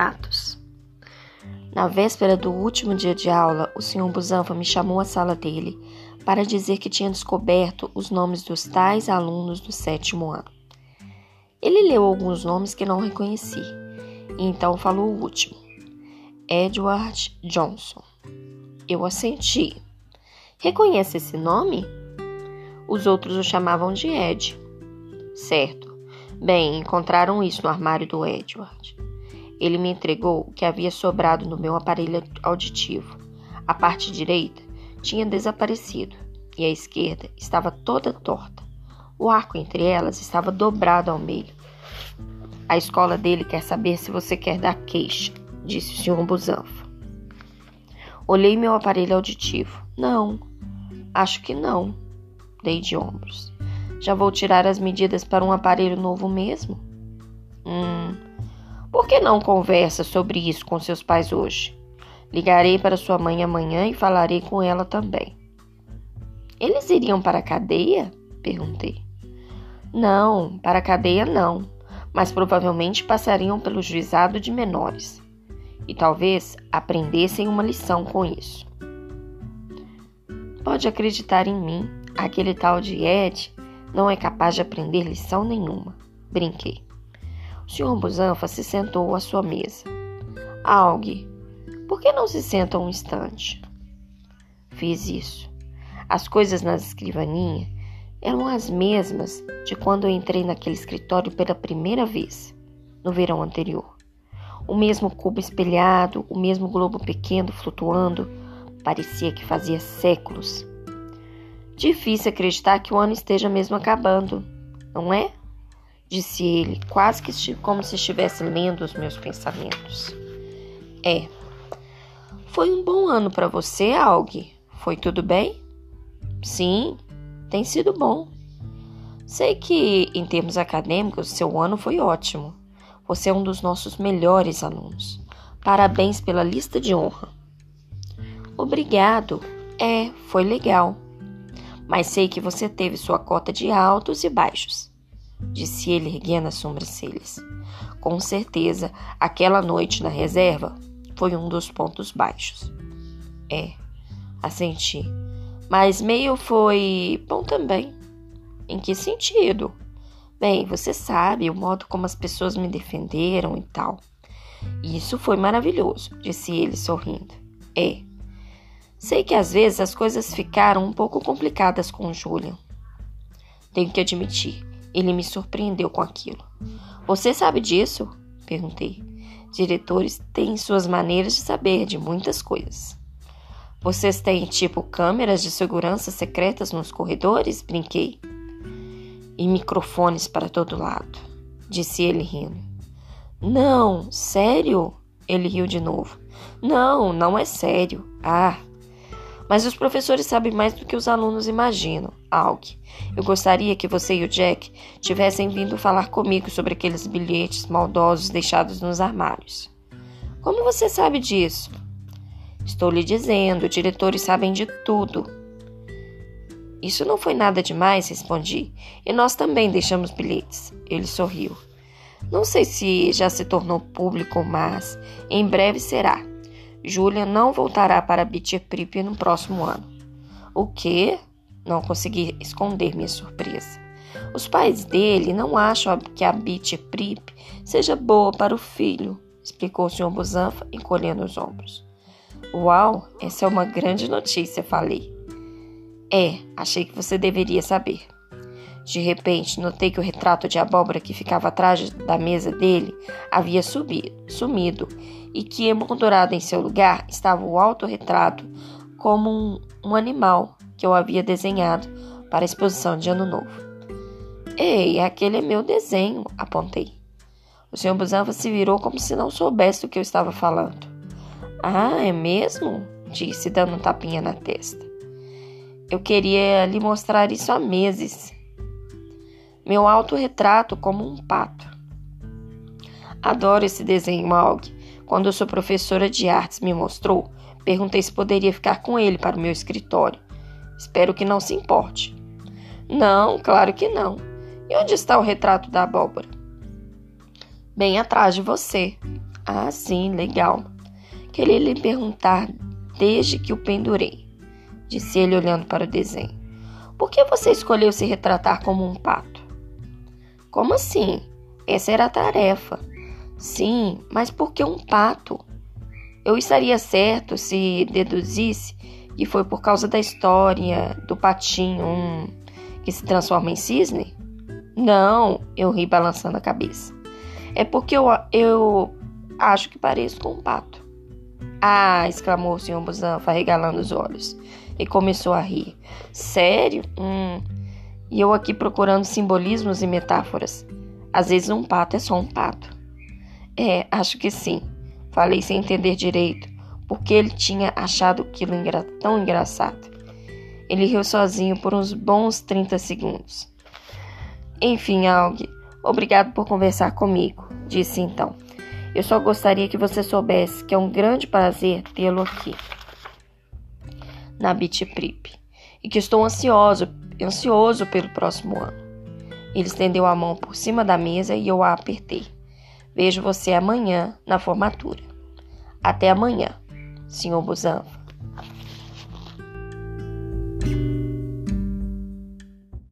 fatos. Na véspera do último dia de aula, o Sr. Busanfa me chamou à sala dele para dizer que tinha descoberto os nomes dos tais alunos do sétimo ano. Ele leu alguns nomes que não reconheci, e então falou o último: Edward Johnson. Eu assenti. Reconhece esse nome? Os outros o chamavam de Ed. Certo. Bem, encontraram isso no armário do Edward. Ele me entregou o que havia sobrado no meu aparelho auditivo. A parte direita tinha desaparecido e a esquerda estava toda torta. O arco entre elas estava dobrado ao meio. A escola dele quer saber se você quer dar queixa, disse o Sr. Busanfa. Olhei meu aparelho auditivo. Não, acho que não. Dei de ombros. Já vou tirar as medidas para um aparelho novo mesmo? Hum, por que não conversa sobre isso com seus pais hoje? Ligarei para sua mãe amanhã e falarei com ela também. Eles iriam para a cadeia? Perguntei. Não, para a cadeia não, mas provavelmente passariam pelo juizado de menores. E talvez aprendessem uma lição com isso. Pode acreditar em mim, aquele tal de Ed não é capaz de aprender lição nenhuma. Brinquei. Sr. Busanfa se sentou à sua mesa. Algue, por que não se senta um instante? Fiz isso. As coisas na escrivaninha eram as mesmas de quando eu entrei naquele escritório pela primeira vez, no verão anterior. O mesmo cubo espelhado, o mesmo globo pequeno flutuando, parecia que fazia séculos Difícil acreditar que o ano esteja mesmo acabando, não é? Disse ele, quase que como se estivesse lendo os meus pensamentos. É. Foi um bom ano para você, Alg? Foi tudo bem? Sim, tem sido bom. Sei que, em termos acadêmicos, seu ano foi ótimo. Você é um dos nossos melhores alunos. Parabéns pela lista de honra. Obrigado. É, foi legal mas sei que você teve sua cota de altos e baixos, disse ele erguendo as sobrancelhas. Com certeza, aquela noite na reserva foi um dos pontos baixos. É, assenti. Mas meio foi bom também. Em que sentido? Bem, você sabe o modo como as pessoas me defenderam e tal. Isso foi maravilhoso, disse ele sorrindo. É, Sei que às vezes as coisas ficaram um pouco complicadas com o Julian. Tenho que admitir, ele me surpreendeu com aquilo. Você sabe disso? Perguntei. Diretores têm suas maneiras de saber de muitas coisas. Vocês têm, tipo, câmeras de segurança secretas nos corredores? Brinquei. E microfones para todo lado, disse ele rindo. Não, sério? Ele riu de novo. Não, não é sério. Ah, mas os professores sabem mais do que os alunos imaginam. Alk, eu gostaria que você e o Jack tivessem vindo falar comigo sobre aqueles bilhetes maldosos deixados nos armários. Como você sabe disso? Estou lhe dizendo, diretores sabem de tudo. Isso não foi nada demais, respondi. E nós também deixamos bilhetes. Ele sorriu. Não sei se já se tornou público, mas em breve será. Julia não voltará para Prip no próximo ano. O que? Não consegui esconder minha surpresa. Os pais dele não acham que a Prip seja boa para o filho, explicou o Sr. Busanfa, encolhendo os ombros. Uau, essa é uma grande notícia, falei. É, achei que você deveria saber. De repente, notei que o retrato de abóbora que ficava atrás da mesa dele havia subido, sumido e que, emoldurado em seu lugar, estava o autorretrato como um, um animal que eu havia desenhado para a exposição de Ano Novo. Ei, aquele é meu desenho, apontei. O senhor Busanfa se virou como se não soubesse do que eu estava falando. Ah, é mesmo? disse, dando um tapinha na testa. Eu queria lhe mostrar isso há meses. Meu autorretrato como um pato. Adoro esse desenho, Maug. Quando sua professora de artes me mostrou, perguntei se poderia ficar com ele para o meu escritório. Espero que não se importe. Não, claro que não. E onde está o retrato da abóbora? Bem atrás de você. Ah, sim, legal. Queria lhe perguntar desde que o pendurei, disse ele olhando para o desenho. Por que você escolheu se retratar como um pato? Como assim? Essa era a tarefa. Sim, mas por que um pato? Eu estaria certo se deduzisse que foi por causa da história do patinho um, que se transforma em cisne? Não, eu ri balançando a cabeça. É porque eu, eu acho que pareço com um pato. Ah! exclamou o senhor Busanfa, regalando os olhos. E começou a rir. Sério? Hum. E eu aqui procurando simbolismos e metáforas. Às vezes um pato é só um pato. É, acho que sim. Falei sem entender direito, porque ele tinha achado aquilo engra tão engraçado. Ele riu sozinho por uns bons 30 segundos. Enfim, Aug, obrigado por conversar comigo, disse então. Eu só gostaria que você soubesse que é um grande prazer tê-lo aqui na Beach Prip e que estou ansioso, ansioso pelo próximo ano. Ele estendeu a mão por cima da mesa e eu a apertei. Vejo você amanhã na formatura. Até amanhã, Sr. Busanfa.